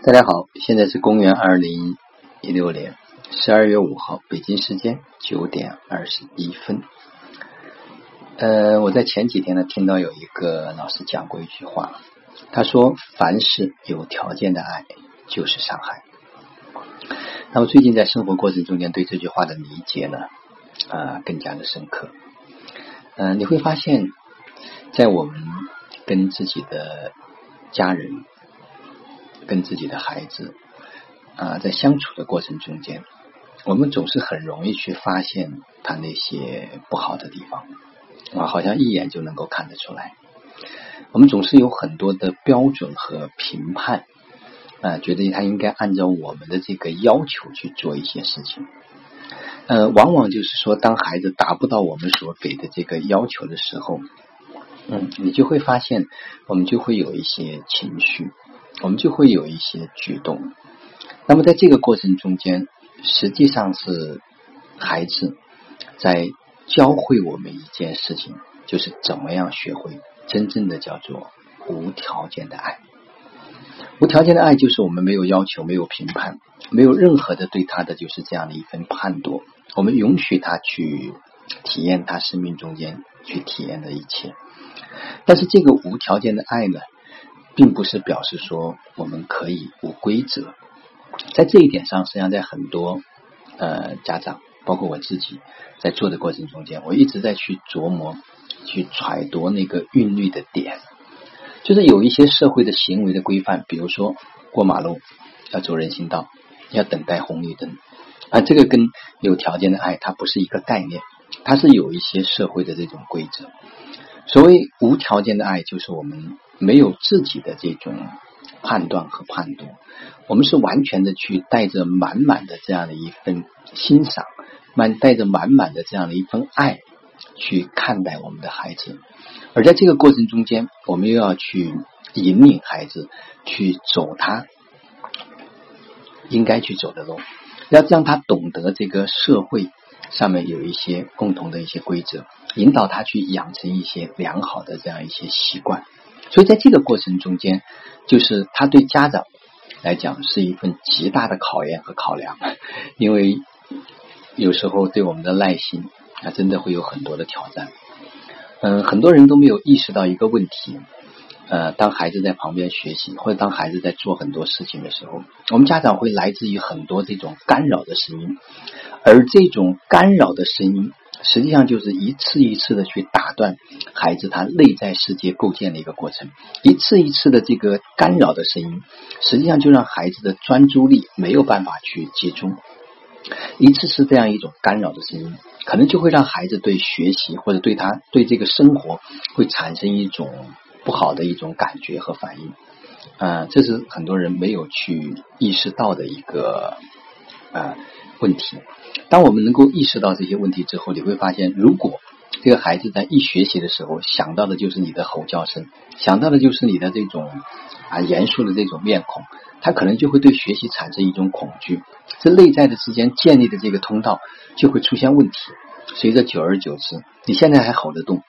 大家好，现在是公元二零一六年十二月五号，北京时间九点二十一分。呃，我在前几天呢，听到有一个老师讲过一句话，他说：“凡是有条件的爱，就是伤害。”那么最近在生活过程中间，对这句话的理解呢，啊，更加的深刻。嗯，你会发现，在我们跟自己的家人。跟自己的孩子啊，在相处的过程中间，我们总是很容易去发现他那些不好的地方啊，好像一眼就能够看得出来。我们总是有很多的标准和评判啊，觉得他应该按照我们的这个要求去做一些事情。呃，往往就是说，当孩子达不到我们所给的这个要求的时候，嗯，你就会发现，我们就会有一些情绪。我们就会有一些举动，那么在这个过程中间，实际上是孩子在教会我们一件事情，就是怎么样学会真正的叫做无条件的爱。无条件的爱就是我们没有要求、没有评判、没有任何的对他的就是这样的一份判夺，我们允许他去体验他生命中间去体验的一切。但是这个无条件的爱呢？并不是表示说我们可以无规则，在这一点上，实际上在很多呃家长，包括我自己在做的过程中间，我一直在去琢磨、去揣度那个韵律的点，就是有一些社会的行为的规范，比如说过马路要走人行道，要等待红绿灯。啊，这个跟有条件的爱它不是一个概念，它是有一些社会的这种规则。所谓无条件的爱，就是我们没有自己的这种判断和判断，我们是完全的去带着满满的这样的一份欣赏，满带着满满的这样的一份爱去看待我们的孩子，而在这个过程中间，我们又要去引领孩子去走他应该去走的路，要让他懂得这个社会。上面有一些共同的一些规则，引导他去养成一些良好的这样一些习惯。所以在这个过程中间，就是他对家长来讲是一份极大的考验和考量，因为有时候对我们的耐心啊，真的会有很多的挑战。嗯，很多人都没有意识到一个问题。呃，当孩子在旁边学习，或者当孩子在做很多事情的时候，我们家长会来自于很多这种干扰的声音，而这种干扰的声音，实际上就是一次一次的去打断孩子他内在世界构建的一个过程，一次一次的这个干扰的声音，实际上就让孩子的专注力没有办法去集中，一次次这样一种干扰的声音，可能就会让孩子对学习或者对他对这个生活会产生一种。不好的一种感觉和反应，啊，这是很多人没有去意识到的一个啊问题。当我们能够意识到这些问题之后，你会发现，如果这个孩子在一学习的时候想到的就是你的吼叫声，想到的就是你的这种啊严肃的这种面孔，他可能就会对学习产生一种恐惧。这内在的之间建立的这个通道就会出现问题。随着久而久之，你现在还吼得动。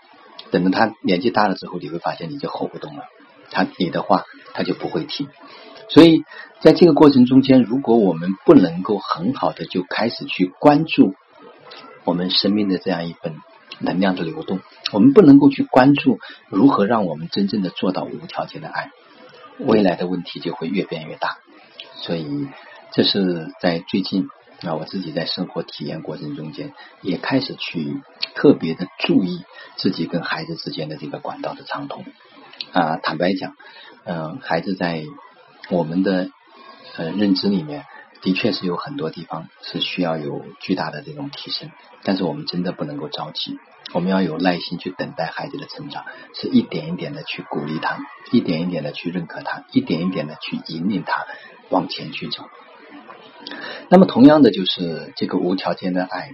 等到他年纪大了之后，你会发现你就吼不动了，他你的话他就不会听。所以在这个过程中间，如果我们不能够很好的就开始去关注我们生命的这样一份能量的流动，我们不能够去关注如何让我们真正的做到无条件的爱，未来的问题就会越变越大。所以这是在最近。那我自己在生活体验过程中间，也开始去特别的注意自己跟孩子之间的这个管道的畅通啊。坦白讲，嗯，孩子在我们的呃认知里面，的确是有很多地方是需要有巨大的这种提升，但是我们真的不能够着急，我们要有耐心去等待孩子的成长，是一点一点的去鼓励他，一点一点的去认可他，一点一点的去引领他往前去走。那么，同样的就是这个无条件的爱，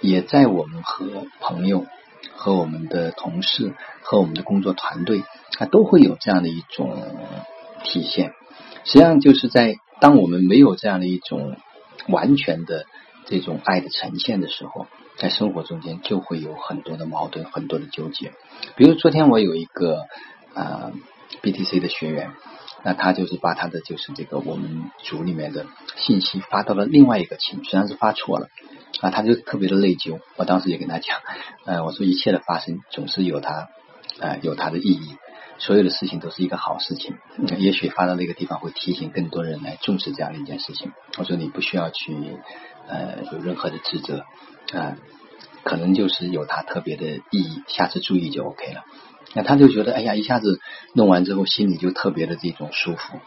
也在我们和朋友、和我们的同事、和我们的工作团队，啊，都会有这样的一种体现。实际上，就是在当我们没有这样的一种完全的这种爱的呈现的时候，在生活中间就会有很多的矛盾、很多的纠结。比如昨天我有一个啊 BTC 的学员。那他就是把他的就是这个我们组里面的信息发到了另外一个群，虽然是发错了啊，他就特别的内疚。我当时也跟他讲，呃，我说一切的发生总是有它呃有它的意义，所有的事情都是一个好事情。也许发到那个地方会提醒更多人来重视这样的一件事情。我说你不需要去呃有任何的职责啊，可能就是有它特别的意义，下次注意就 OK 了。那他就觉得，哎呀，一下子弄完之后，心里就特别的这种舒服，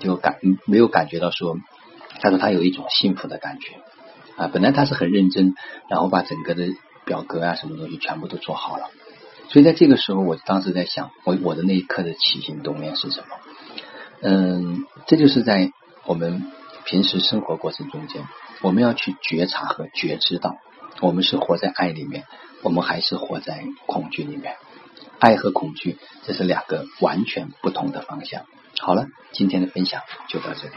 就感没有感觉到说，他说他有一种幸福的感觉啊。本来他是很认真，然后把整个的表格啊什么东西全部都做好了。所以在这个时候，我当时在想，我我的那一刻的起心动念是什么？嗯，这就是在我们平时生活过程中间，我们要去觉察和觉知到，我们是活在爱里面，我们还是活在恐惧里面。爱和恐惧，这是两个完全不同的方向。好了，今天的分享就到这里。